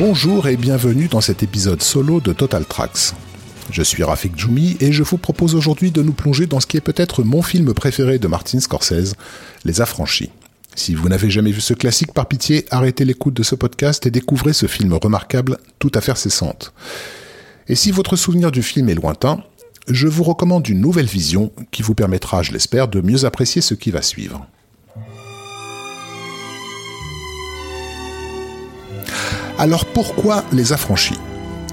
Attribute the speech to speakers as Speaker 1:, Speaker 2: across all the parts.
Speaker 1: Bonjour et bienvenue dans cet épisode solo de Total Tracks. Je suis Rafik Djoumi et je vous propose aujourd'hui de nous plonger dans ce qui est peut-être mon film préféré de Martin Scorsese, Les Affranchis. Si vous n'avez jamais vu ce classique, par pitié, arrêtez l'écoute de ce podcast et découvrez ce film remarquable, tout à fait cessante. Et si votre souvenir du film est lointain, je vous recommande une nouvelle vision qui vous permettra, je l'espère, de mieux apprécier ce qui va suivre. Alors pourquoi les affranchis?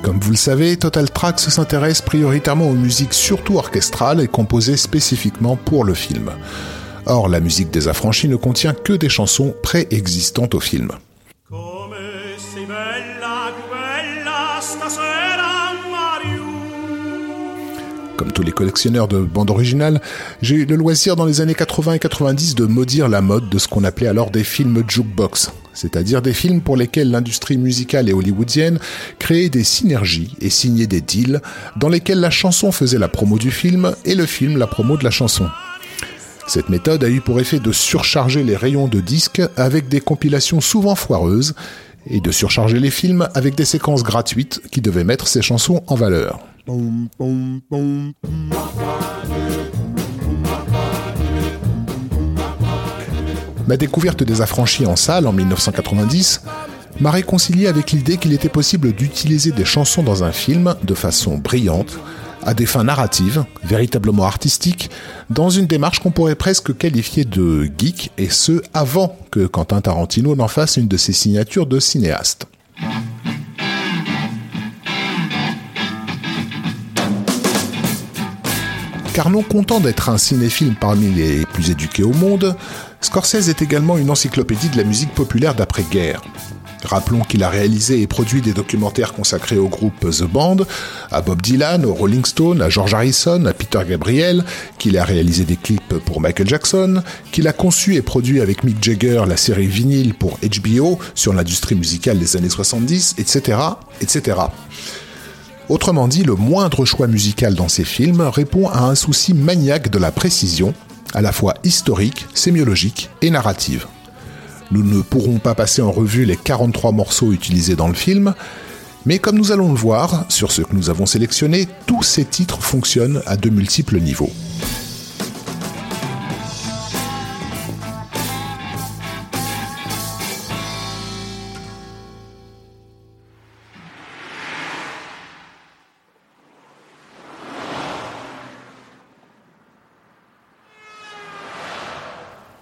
Speaker 1: Comme vous le savez, Total Tracks s'intéresse prioritairement aux musiques surtout orchestrales et composées spécifiquement pour le film. Or, la musique des affranchis ne contient que des chansons préexistantes au film. Comme tous les collectionneurs de bandes originales, j'ai eu le loisir dans les années 80 et 90 de maudire la mode de ce qu'on appelait alors des films jukebox, c'est-à-dire des films pour lesquels l'industrie musicale et hollywoodienne créait des synergies et signait des deals dans lesquels la chanson faisait la promo du film et le film la promo de la chanson. Cette méthode a eu pour effet de surcharger les rayons de disques avec des compilations souvent foireuses et de surcharger les films avec des séquences gratuites qui devaient mettre ces chansons en valeur. Ma découverte des affranchis en salle en 1990 m'a réconcilié avec l'idée qu'il était possible d'utiliser des chansons dans un film de façon brillante, à des fins narratives, véritablement artistiques, dans une démarche qu'on pourrait presque qualifier de geek, et ce avant que Quentin Tarantino n'en fasse une de ses signatures de cinéaste. Car non content d'être un cinéphile parmi les plus éduqués au monde, Scorsese est également une encyclopédie de la musique populaire d'après-guerre. Rappelons qu'il a réalisé et produit des documentaires consacrés au groupe The Band, à Bob Dylan, au Rolling Stone, à George Harrison, à Peter Gabriel, qu'il a réalisé des clips pour Michael Jackson, qu'il a conçu et produit avec Mick Jagger la série vinyle pour HBO sur l'industrie musicale des années 70, etc., etc. Autrement dit, le moindre choix musical dans ses films répond à un souci maniaque de la précision, à la fois historique, sémiologique et narrative. Nous ne pourrons pas passer en revue les 43 morceaux utilisés dans le film, mais comme nous allons le voir, sur ce que nous avons sélectionné, tous ces titres fonctionnent à de multiples niveaux.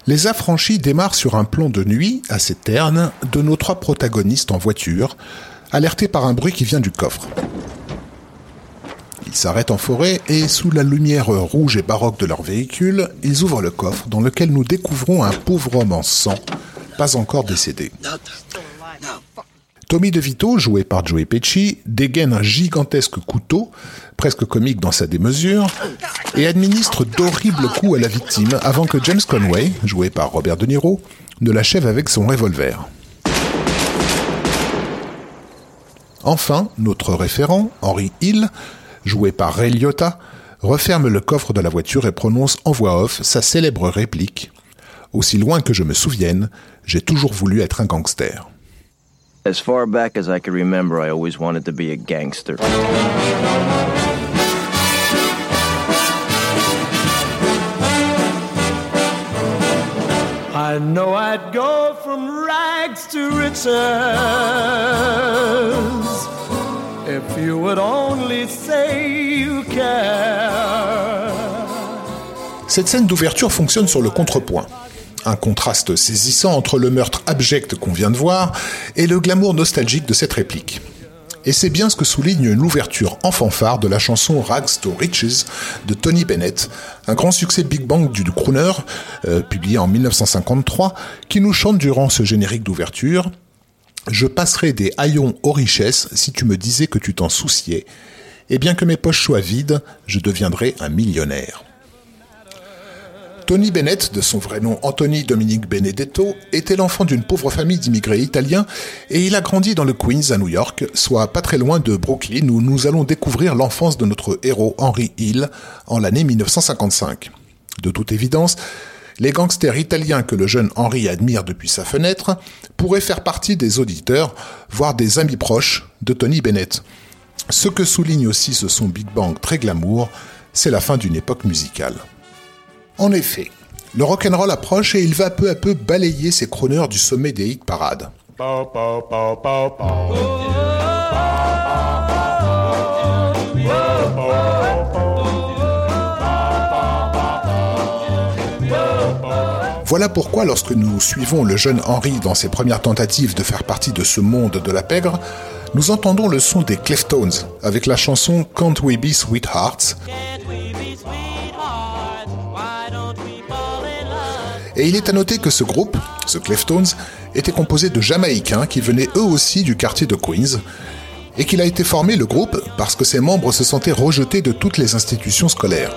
Speaker 1: Les affranchis démarrent sur un plan de nuit, assez terne, de nos trois protagonistes en voiture, alertés par un bruit qui vient du coffre. Ils s'arrêtent en forêt et, sous la lumière rouge et baroque de leur véhicule, ils ouvrent le coffre dans lequel nous découvrons un pauvre homme en sang, pas encore décédé. Tommy DeVito, joué par Joey Pesci, dégaine un gigantesque couteau, presque comique dans sa démesure, et administre d'horribles coups à la victime avant que James Conway, joué par Robert De Niro, ne l'achève avec son revolver. Enfin, notre référent, Henry Hill, joué par Ray Liotta, referme le coffre de la voiture et prononce en voix off sa célèbre réplique Aussi loin que je me souvienne, j'ai toujours voulu être un gangster.
Speaker 2: As far back as I can remember, I always wanted to be a gangster.
Speaker 3: I know I'd go from rags to riches if you would only say you care.
Speaker 1: Cette scène d'ouverture fonctionne sur le contrepoint un contraste saisissant entre le meurtre abject qu'on vient de voir et le glamour nostalgique de cette réplique. Et c'est bien ce que souligne l'ouverture en fanfare de la chanson Rags to Riches de Tony Bennett, un grand succès Big Bang du crooner, euh, publié en 1953, qui nous chante durant ce générique d'ouverture Je passerai des haillons aux richesses si tu me disais que tu t'en souciais, et bien que mes poches soient vides, je deviendrai un millionnaire. Tony Bennett, de son vrai nom Anthony Dominique Benedetto, était l'enfant d'une pauvre famille d'immigrés italiens et il a grandi dans le Queens à New York, soit pas très loin de Brooklyn où nous allons découvrir l'enfance de notre héros Henry Hill en l'année 1955. De toute évidence, les gangsters italiens que le jeune Henry admire depuis sa fenêtre pourraient faire partie des auditeurs, voire des amis proches de Tony Bennett. Ce que souligne aussi ce son Big Bang très glamour, c'est la fin d'une époque musicale. En effet, le rock'n'roll approche et il va peu à peu balayer ses chroneurs du sommet des hit parades. Voilà pourquoi lorsque nous suivons le jeune Henry dans ses premières tentatives de faire partie de ce monde de la pègre, nous entendons le son des Cleftones avec la chanson Can't We Be Sweethearts? Et il est à noter que ce groupe, ce Cleftones, était composé de Jamaïcains qui venaient eux aussi du quartier de Queens, et qu'il a été formé le groupe parce que ses membres se sentaient rejetés de toutes les institutions scolaires.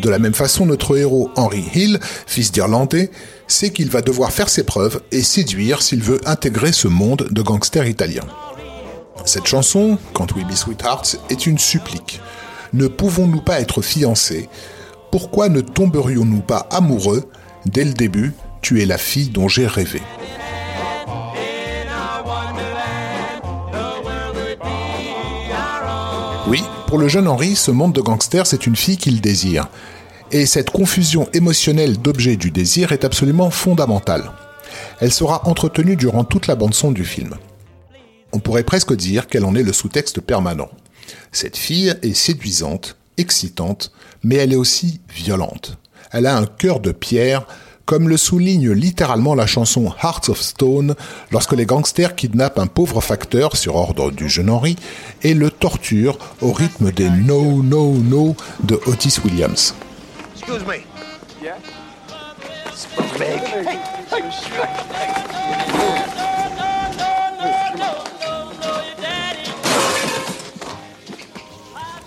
Speaker 1: De la même façon, notre héros Henry Hill, fils d'Irlandais, sait qu'il va devoir faire ses preuves et séduire s'il veut intégrer ce monde de gangsters italiens. Cette chanson, Can't We Be Sweethearts, est une supplique. Ne pouvons-nous pas être fiancés Pourquoi ne tomberions-nous pas amoureux Dès le début, tu es la fille dont j'ai rêvé. Oui, pour le jeune Henri, ce monde de gangsters, c'est une fille qu'il désire. Et cette confusion émotionnelle d'objet du désir est absolument fondamentale. Elle sera entretenue durant toute la bande-son du film. On pourrait presque dire qu'elle en est le sous-texte permanent. Cette fille est séduisante, excitante, mais elle est aussi violente. Elle a un cœur de pierre comme le souligne littéralement la chanson Hearts of Stone lorsque les gangsters kidnappent un pauvre facteur sur ordre du jeune Henry et le torturent au rythme des No No No de Otis Williams.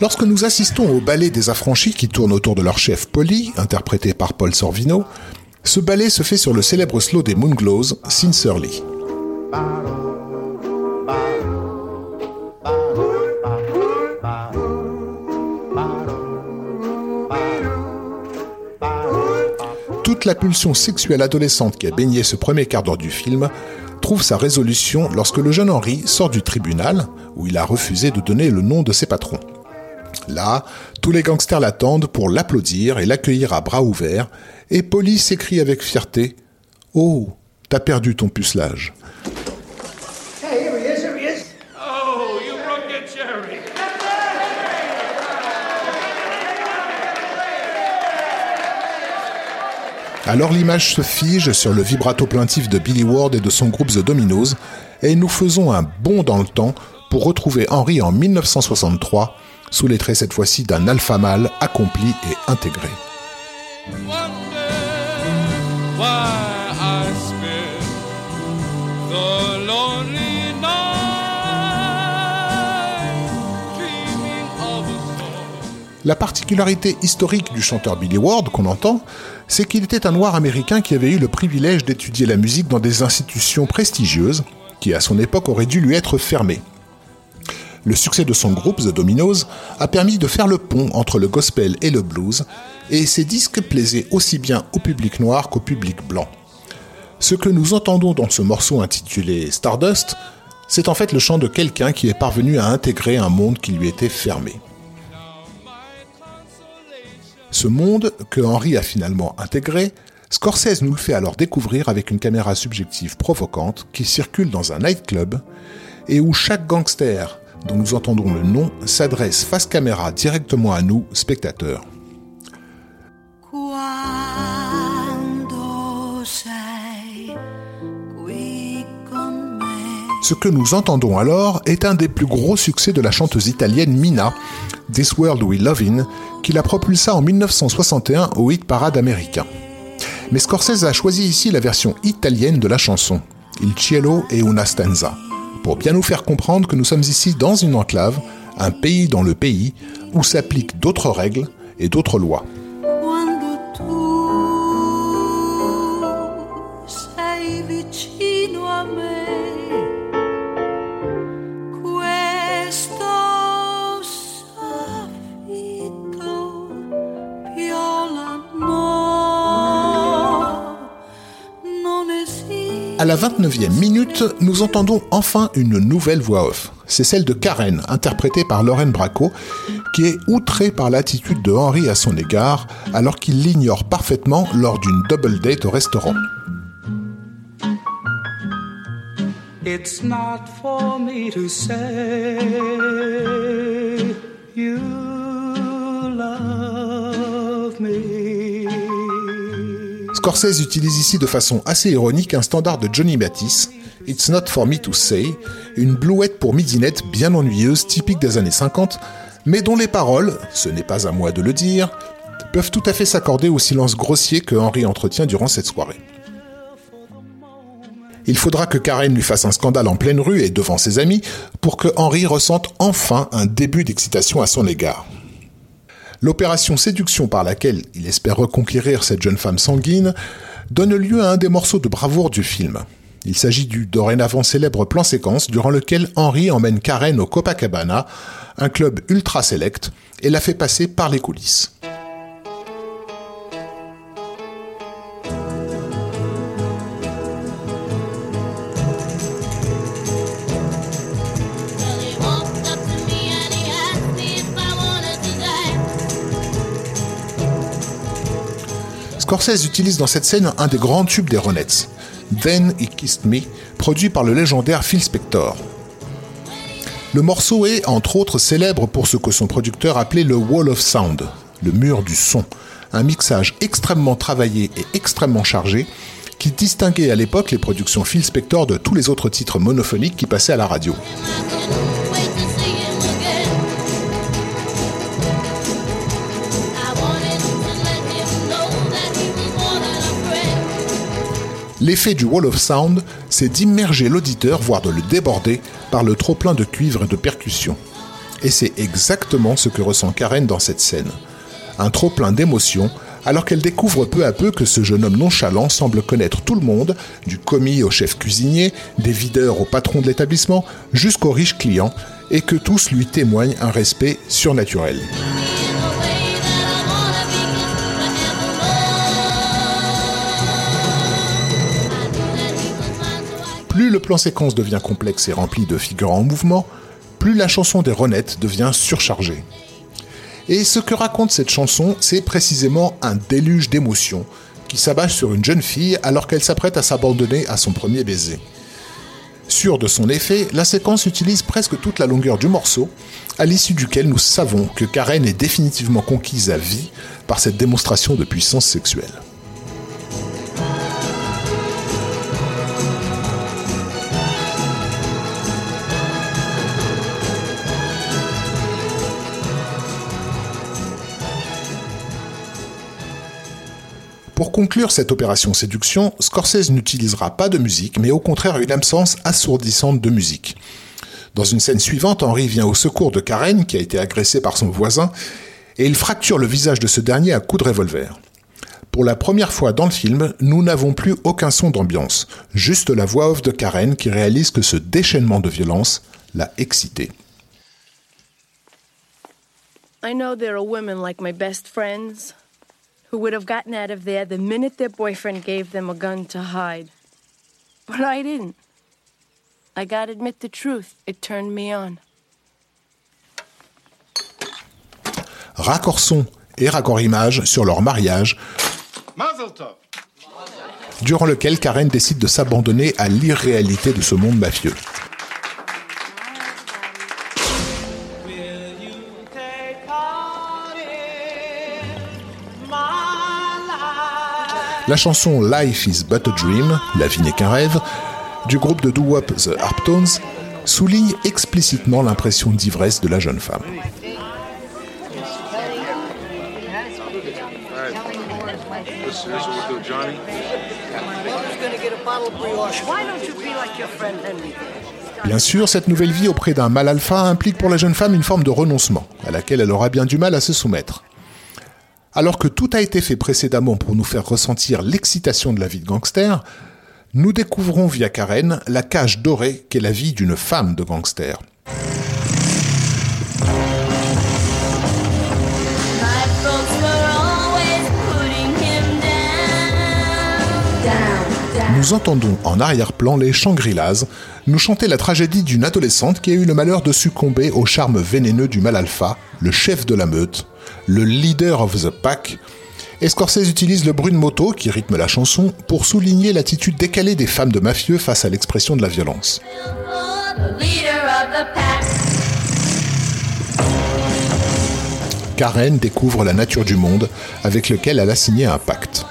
Speaker 1: Lorsque nous assistons au ballet des affranchis qui tournent autour de leur chef Polly, interprété par Paul Sorvino, ce ballet se fait sur le célèbre slow des Moonglows, Sincerely. Toute la pulsion sexuelle adolescente qui a baigné ce premier quart d'heure du film trouve sa résolution lorsque le jeune Henry sort du tribunal, où il a refusé de donner le nom de ses patrons. Là, tous les gangsters l'attendent pour l'applaudir et l'accueillir à bras ouverts, et Polly s'écrie avec fierté Oh, t'as perdu ton pucelage. Alors l'image se fige sur le vibrato plaintif de Billy Ward et de son groupe The Dominoes, et nous faisons un bond dans le temps pour retrouver Henry en 1963 sous les traits cette fois-ci d'un alpha mâle accompli et intégré. La particularité historique du chanteur Billy Ward qu'on entend, c'est qu'il était un noir américain qui avait eu le privilège d'étudier la musique dans des institutions prestigieuses, qui à son époque auraient dû lui être fermées. Le succès de son groupe, The Dominoes, a permis de faire le pont entre le gospel et le blues, et ses disques plaisaient aussi bien au public noir qu'au public blanc. Ce que nous entendons dans ce morceau intitulé Stardust, c'est en fait le chant de quelqu'un qui est parvenu à intégrer un monde qui lui était fermé. Ce monde que Henry a finalement intégré, Scorsese nous le fait alors découvrir avec une caméra subjective provocante qui circule dans un nightclub et où chaque gangster dont nous entendons le nom s'adresse face caméra directement à nous, spectateurs. Ce que nous entendons alors est un des plus gros succès de la chanteuse italienne Mina, This World We Love In, qui la propulsa en 1961 au hit parade américain. Mais Scorsese a choisi ici la version italienne de la chanson, Il cielo e una stanza pour bien nous faire comprendre que nous sommes ici dans une enclave, un pays dans le pays, où s'appliquent d'autres règles et d'autres lois. À la 29e minute, nous entendons enfin une nouvelle voix off. C'est celle de Karen, interprétée par Lauren Bracco, qui est outrée par l'attitude de Henry à son égard, alors qu'il l'ignore parfaitement lors d'une double date au restaurant. Scorsese utilise ici de façon assez ironique un standard de Johnny Mathis, It's Not For Me To Say, une blouette pour midinette bien ennuyeuse typique des années 50, mais dont les paroles, ce n'est pas à moi de le dire, peuvent tout à fait s'accorder au silence grossier que Henry entretient durant cette soirée. Il faudra que Karen lui fasse un scandale en pleine rue et devant ses amis pour que Henry ressente enfin un début d'excitation à son égard. L'opération séduction par laquelle il espère reconquérir cette jeune femme sanguine donne lieu à un des morceaux de bravoure du film. Il s'agit du dorénavant célèbre plan séquence durant lequel Henry emmène Karen au Copacabana, un club ultra sélect, et la fait passer par les coulisses. Scorsese utilise dans cette scène un des grands tubes des Ronettes, Then He Kissed Me, produit par le légendaire Phil Spector. Le morceau est, entre autres, célèbre pour ce que son producteur appelait le Wall of Sound, le mur du son, un mixage extrêmement travaillé et extrêmement chargé qui distinguait à l'époque les productions Phil Spector de tous les autres titres monophoniques qui passaient à la radio. L'effet du Wall of Sound, c'est d'immerger l'auditeur, voire de le déborder, par le trop-plein de cuivre et de percussions. Et c'est exactement ce que ressent Karen dans cette scène. Un trop-plein d'émotions, alors qu'elle découvre peu à peu que ce jeune homme nonchalant semble connaître tout le monde, du commis au chef cuisinier, des videurs au patron de l'établissement, jusqu'aux riches clients, et que tous lui témoignent un respect surnaturel. Plus le plan séquence devient complexe et rempli de figurants en mouvement, plus la chanson des Ronettes devient surchargée. Et ce que raconte cette chanson, c'est précisément un déluge d'émotions qui s'abat sur une jeune fille alors qu'elle s'apprête à s'abandonner à son premier baiser. Sûr de son effet, la séquence utilise presque toute la longueur du morceau, à l'issue duquel nous savons que Karen est définitivement conquise à vie par cette démonstration de puissance sexuelle. Conclure cette opération séduction, Scorsese n'utilisera pas de musique, mais au contraire une absence assourdissante de musique. Dans une scène suivante, Henry vient au secours de Karen, qui a été agressée par son voisin, et il fracture le visage de ce dernier à coups de revolver. Pour la première fois dans le film, nous n'avons plus aucun son d'ambiance, juste la voix off de Karen qui réalise que ce déchaînement de violence l'a excité. I know there are women like my best friends who would have gotten out of there the minute their boyfriend gave them a gun to hide. But I didn't. I gotta admit the truth, it turned me on. Raccord son et raccord image sur leur mariage, durant lequel Karen décide de s'abandonner à l'irréalité de ce monde mafieux. La chanson Life is but a Dream, La vie n'est qu'un rêve, du groupe de doo-wop The Harptones, souligne explicitement l'impression d'ivresse de la jeune femme. Bien sûr, cette nouvelle vie auprès d'un mal alpha implique pour la jeune femme une forme de renoncement, à laquelle elle aura bien du mal à se soumettre. Alors que tout a été fait précédemment pour nous faire ressentir l'excitation de la vie de gangster, nous découvrons via Karen la cage dorée qu'est la vie d'une femme de gangster. nous entendons en arrière-plan les Shangri-Las nous chanter la tragédie d'une adolescente qui a eu le malheur de succomber au charme vénéneux du mal alpha, le chef de la meute, le leader of the pack. Et Scorsese utilise le bruit de moto, qui rythme la chanson, pour souligner l'attitude décalée des femmes de mafieux face à l'expression de la violence. Karen découvre la nature du monde avec lequel elle a signé un pacte.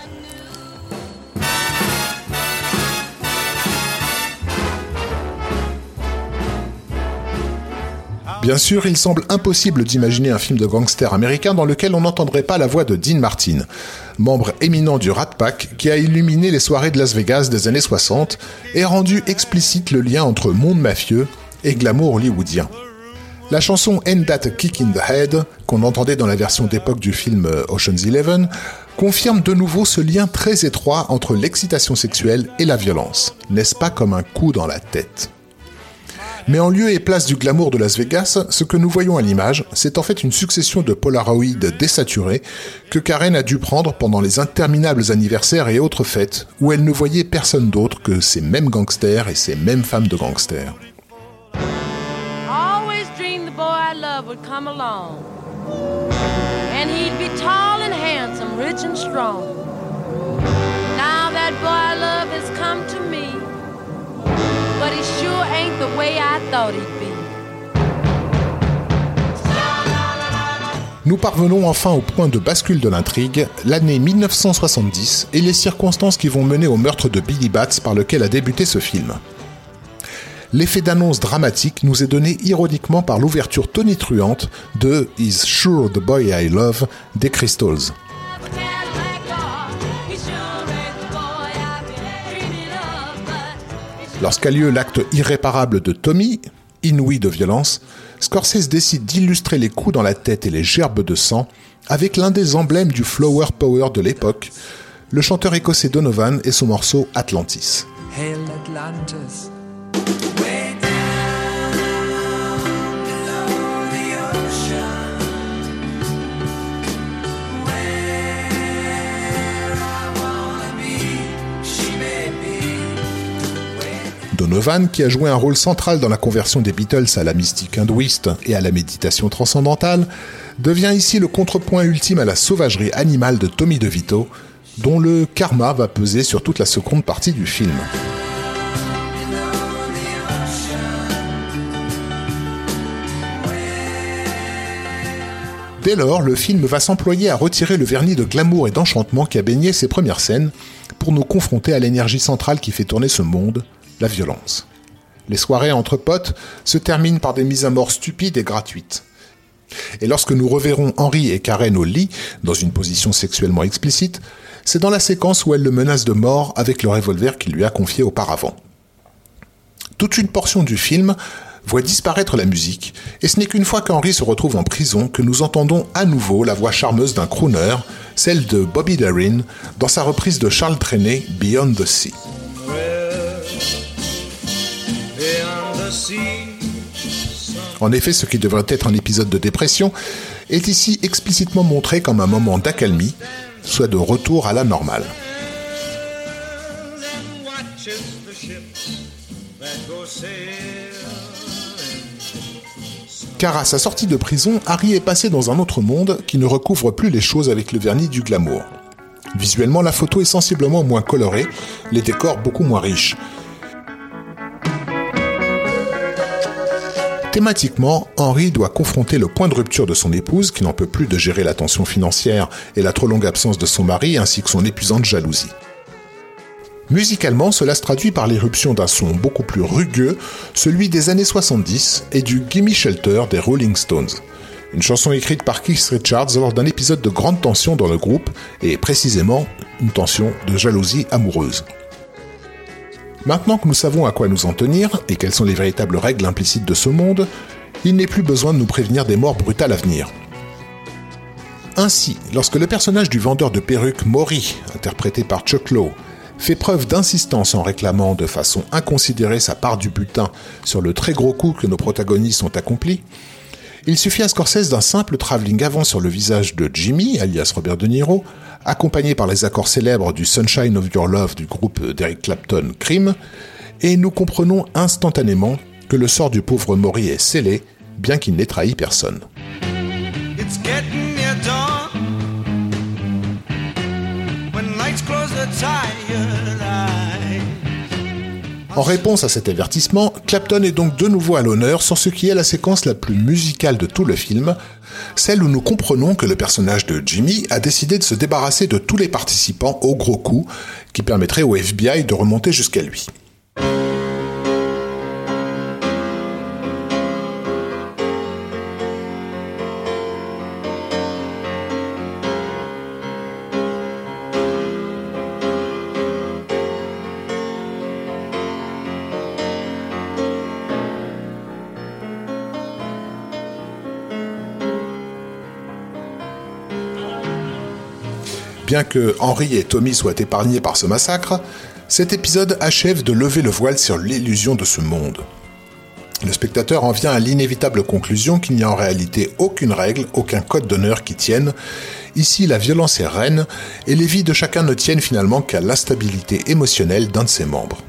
Speaker 1: Bien sûr, il semble impossible d'imaginer un film de gangster américain dans lequel on n'entendrait pas la voix de Dean Martin, membre éminent du Rat Pack qui a illuminé les soirées de Las Vegas des années 60 et rendu explicite le lien entre monde mafieux et glamour hollywoodien. La chanson End That Kick in the Head, qu'on entendait dans la version d'époque du film euh, Ocean's Eleven, confirme de nouveau ce lien très étroit entre l'excitation sexuelle et la violence, n'est-ce pas comme un coup dans la tête? Mais en lieu et place du glamour de Las Vegas, ce que nous voyons à l'image, c'est en fait une succession de Polaroids désaturés que Karen a dû prendre pendant les interminables anniversaires et autres fêtes où elle ne voyait personne d'autre que ces mêmes gangsters et ces mêmes femmes de gangsters. Nous parvenons enfin au point de bascule de l'intrigue, l'année 1970 et les circonstances qui vont mener au meurtre de Billy Bats par lequel a débuté ce film. L'effet d'annonce dramatique nous est donné ironiquement par l'ouverture tonitruante de Is Sure the Boy I Love des Crystals. Lorsqu'a lieu l'acte irréparable de Tommy, inouï de violence, Scorsese décide d'illustrer les coups dans la tête et les gerbes de sang avec l'un des emblèmes du flower power de l'époque, le chanteur écossais Donovan et son morceau Atlantis. Donovan, qui a joué un rôle central dans la conversion des Beatles à la mystique hindouiste et à la méditation transcendantale, devient ici le contrepoint ultime à la sauvagerie animale de Tommy DeVito, dont le karma va peser sur toute la seconde partie du film. Dès lors, le film va s'employer à retirer le vernis de glamour et d'enchantement qui a baigné ses premières scènes pour nous confronter à l'énergie centrale qui fait tourner ce monde, la violence. Les soirées entre potes se terminent par des mises à mort stupides et gratuites. Et lorsque nous reverrons Henri et Karen au lit, dans une position sexuellement explicite, c'est dans la séquence où elle le menace de mort avec le revolver qu'il lui a confié auparavant. Toute une portion du film voit disparaître la musique, et ce n'est qu'une fois qu'Henri se retrouve en prison que nous entendons à nouveau la voix charmeuse d'un crooner, celle de Bobby Darin, dans sa reprise de Charles Trenet, Beyond the Sea. En effet, ce qui devrait être un épisode de dépression est ici explicitement montré comme un moment d'accalmie, soit de retour à la normale. Car à sa sortie de prison, Harry est passé dans un autre monde qui ne recouvre plus les choses avec le vernis du glamour. Visuellement, la photo est sensiblement moins colorée, les décors beaucoup moins riches. Thématiquement, Henri doit confronter le point de rupture de son épouse qui n'en peut plus de gérer la tension financière et la trop longue absence de son mari ainsi que son épuisante jalousie. Musicalement, cela se traduit par l'éruption d'un son beaucoup plus rugueux, celui des années 70 et du Gimme Shelter des Rolling Stones. Une chanson écrite par Keith Richards lors d'un épisode de grande tension dans le groupe, et précisément une tension de jalousie amoureuse. Maintenant que nous savons à quoi nous en tenir et quelles sont les véritables règles implicites de ce monde, il n'est plus besoin de nous prévenir des morts brutales à venir. Ainsi, lorsque le personnage du vendeur de perruques Maury, interprété par Chuck Lowe, fait preuve d'insistance en réclamant de façon inconsidérée sa part du butin sur le très gros coup que nos protagonistes ont accompli, il suffit à Scorsese d'un simple travelling avant sur le visage de Jimmy, alias Robert De Niro, accompagné par les accords célèbres du Sunshine of Your Love du groupe d'Eric Clapton Cream, et nous comprenons instantanément que le sort du pauvre Maury est scellé, bien qu'il n'ait trahi personne. En réponse à cet avertissement, Clapton est donc de nouveau à l'honneur sur ce qui est la séquence la plus musicale de tout le film, celle où nous comprenons que le personnage de Jimmy a décidé de se débarrasser de tous les participants au gros coup, qui permettrait au FBI de remonter jusqu'à lui. Bien que Henry et Tommy soient épargnés par ce massacre, cet épisode achève de lever le voile sur l'illusion de ce monde. Le spectateur en vient à l'inévitable conclusion qu'il n'y a en réalité aucune règle, aucun code d'honneur qui tienne. Ici, la violence est reine et les vies de chacun ne tiennent finalement qu'à l'instabilité émotionnelle d'un de ses membres.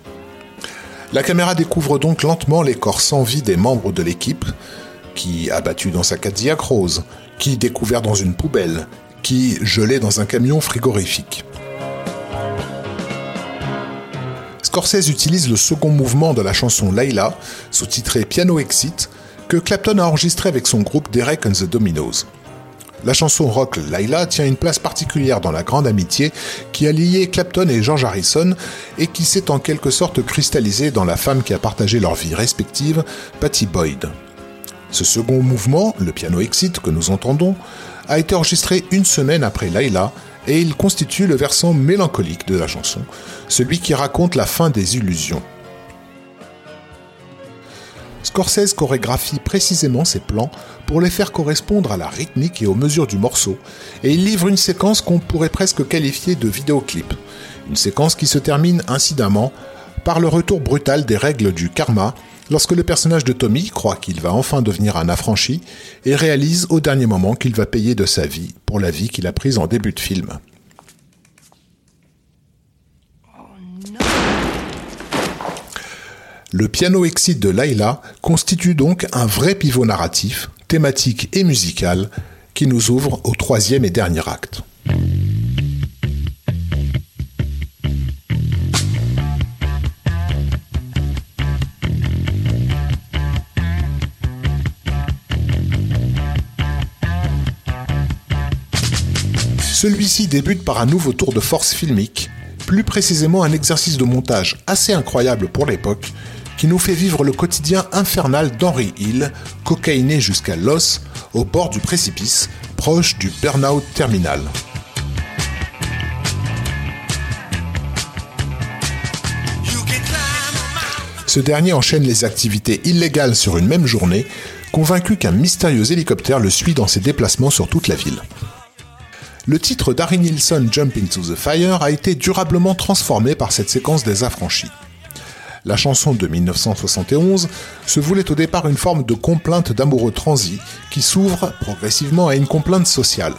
Speaker 1: La caméra découvre donc lentement les corps sans vie des membres de l'équipe, qui abattu dans sa Cadillac rose, qui découvert dans une poubelle, qui gelait dans un camion frigorifique. Scorsese utilise le second mouvement de la chanson Layla, sous-titré Piano Exit, que Clapton a enregistré avec son groupe Derek and the Dominos. La chanson rock Layla tient une place particulière dans la grande amitié qui a lié Clapton et George Harrison et qui s'est en quelque sorte cristallisée dans la femme qui a partagé leur vie respective, Patty Boyd. Ce second mouvement, le piano exit que nous entendons, a été enregistré une semaine après Layla et il constitue le versant mélancolique de la chanson, celui qui raconte la fin des illusions. Scorsese chorégraphie précisément ses plans pour les faire correspondre à la rythmique et aux mesures du morceau, et il livre une séquence qu'on pourrait presque qualifier de vidéoclip, une séquence qui se termine incidemment par le retour brutal des règles du karma lorsque le personnage de Tommy croit qu'il va enfin devenir un affranchi et réalise au dernier moment qu'il va payer de sa vie pour la vie qu'il a prise en début de film. Le piano exit de Layla constitue donc un vrai pivot narratif, thématique et musical qui nous ouvre au troisième et dernier acte. Celui-ci débute par un nouveau tour de force filmique, plus précisément un exercice de montage assez incroyable pour l'époque, qui nous fait vivre le quotidien infernal d'Henry Hill, cocaïné jusqu'à l'os, au bord du précipice, proche du burn-out terminal. Ce dernier enchaîne les activités illégales sur une même journée, convaincu qu'un mystérieux hélicoptère le suit dans ses déplacements sur toute la ville le titre d'Harry Nilsson Jump into the Fire a été durablement transformé par cette séquence des affranchis. La chanson de 1971 se voulait au départ une forme de complainte d'amoureux transi qui s'ouvre progressivement à une complainte sociale.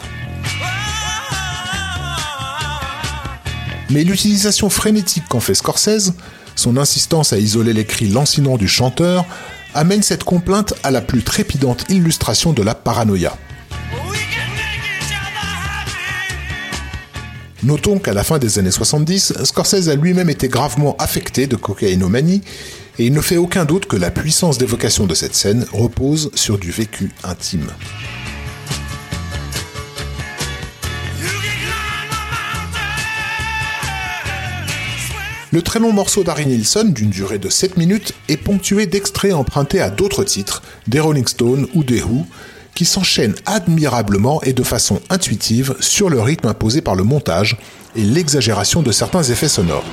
Speaker 1: Mais l'utilisation frénétique qu'en fait Scorsese, son insistance à isoler les cris lancinants du chanteur, amène cette complainte à la plus trépidante illustration de la paranoïa. Notons qu'à la fin des années 70, Scorsese a lui-même été gravement affecté de cocaïnomanie, et il ne fait aucun doute que la puissance d'évocation de cette scène repose sur du vécu intime. Le très long morceau d'Harry Nilsson, d'une durée de 7 minutes, est ponctué d'extraits empruntés à d'autres titres, des Rolling Stones ou des Who, qui s'enchaînent admirablement et de façon intuitive sur le rythme imposé par le montage et l'exagération de certains effets sonores.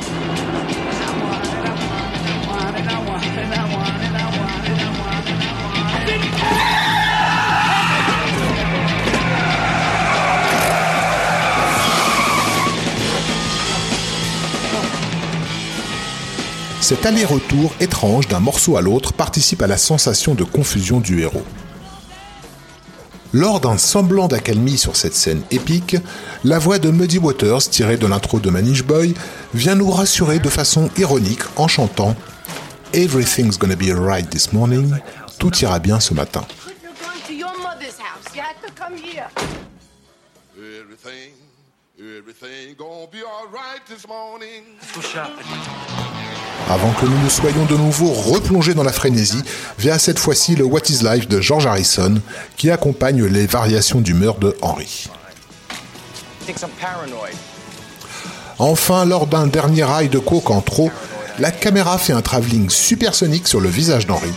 Speaker 1: Cet aller-retour étrange d'un morceau à l'autre participe à la sensation de confusion du héros. Lors d'un semblant d'accalmie sur cette scène épique, la voix de Muddy Waters, tirée de l'intro de Manish Boy, vient nous rassurer de façon ironique en chantant Everything's gonna be alright this morning, tout ira bien ce matin. Avant que nous ne soyons de nouveau replongés dans la frénésie, via cette fois-ci le What is Life de George Harrison, qui accompagne les variations d'humeur de Henry. Enfin, lors d'un dernier rail de coke en trop, la caméra fait un travelling supersonique sur le visage d'Henry.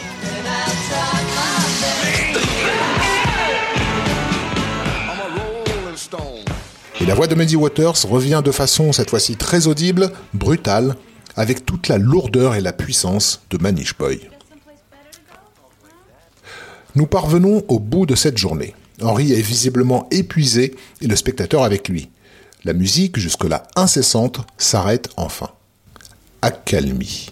Speaker 1: Et la voix de Muddy Waters revient de façon cette fois-ci très audible, brutale, avec toute la lourdeur et la puissance de Manish Boy. Nous parvenons au bout de cette journée. Henry est visiblement épuisé et le spectateur avec lui. La musique, jusque-là incessante, s'arrête enfin. Accalmie.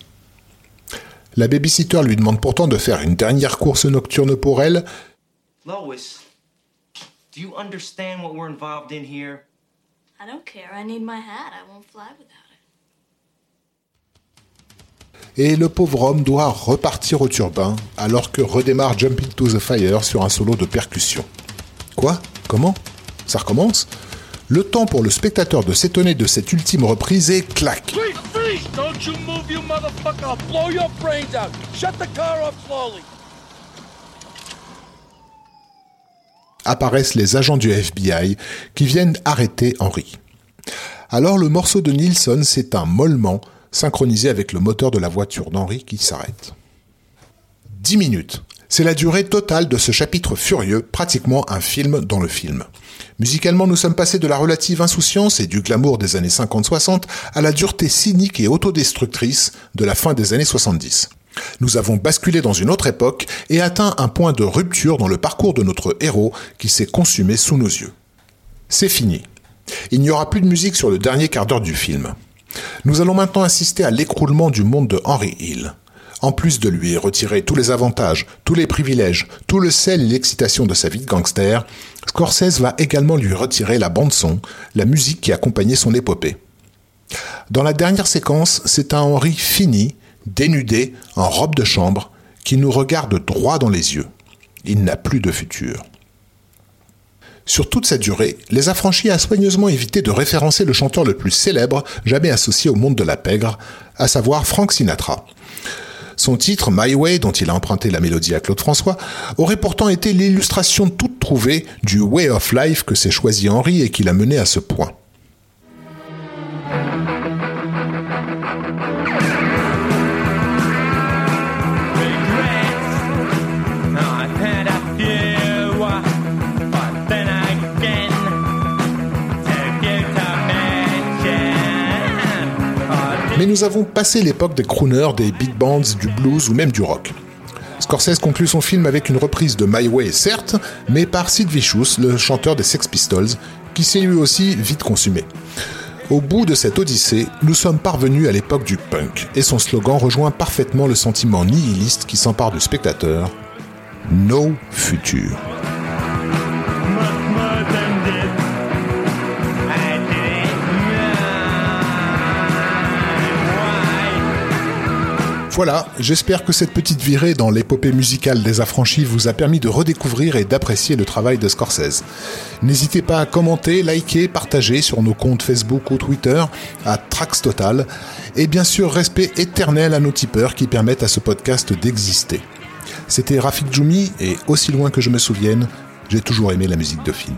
Speaker 1: La babysitter lui demande pourtant de faire une dernière course nocturne pour elle.
Speaker 4: Lois, do you understand what we're involved in here?
Speaker 5: I don't care. I need my hat. I won't fly without it.
Speaker 1: Et le pauvre homme doit repartir au turbin alors que redémarre Jumping to the Fire sur un solo de percussion. Quoi? Comment? Ça recommence? Le temps pour le spectateur de s'étonner de cette ultime reprise et clac apparaissent les agents du FBI qui viennent arrêter Henry. Alors le morceau de Nilsson s'éteint mollement, synchronisé avec le moteur de la voiture d'Henry qui s'arrête. 10 minutes. C'est la durée totale de ce chapitre furieux, pratiquement un film dans le film. Musicalement, nous sommes passés de la relative insouciance et du glamour des années 50-60 à la dureté cynique et autodestructrice de la fin des années 70. Nous avons basculé dans une autre époque et atteint un point de rupture dans le parcours de notre héros qui s'est consumé sous nos yeux. C'est fini. Il n'y aura plus de musique sur le dernier quart d'heure du film. Nous allons maintenant assister à l'écroulement du monde de Henry Hill. En plus de lui retirer tous les avantages, tous les privilèges, tout le sel et l'excitation de sa vie de gangster, Scorsese va également lui retirer la bande-son, la musique qui accompagnait son épopée. Dans la dernière séquence, c'est un Henry fini, dénudé, en robe de chambre, qui nous regarde droit dans les yeux. Il n'a plus de futur. Sur toute cette durée, Les Affranchis a soigneusement évité de référencer le chanteur le plus célèbre jamais associé au monde de la pègre, à savoir Frank Sinatra. Son titre, My Way, dont il a emprunté la mélodie à Claude François, aurait pourtant été l'illustration toute trouvée du Way of Life que s'est choisi Henry et qui l'a mené à ce point. Nous avons passé l'époque des crooners, des big bands, du blues ou même du rock. Scorsese conclut son film avec une reprise de My Way, certes, mais par Sid Vicious, le chanteur des Sex Pistols, qui s'est lui aussi vite consumé. Au bout de cette odyssée, nous sommes parvenus à l'époque du punk, et son slogan rejoint parfaitement le sentiment nihiliste qui s'empare du spectateur. No futur. Voilà, j'espère que cette petite virée dans l'épopée musicale des affranchis vous a permis de redécouvrir et d'apprécier le travail de Scorsese. N'hésitez pas à commenter, liker, partager sur nos comptes Facebook ou Twitter à Trax Total et bien sûr respect éternel à nos tipeurs qui permettent à ce podcast d'exister. C'était Rafik Djoumi et aussi loin que je me souvienne, j'ai toujours aimé la musique de film.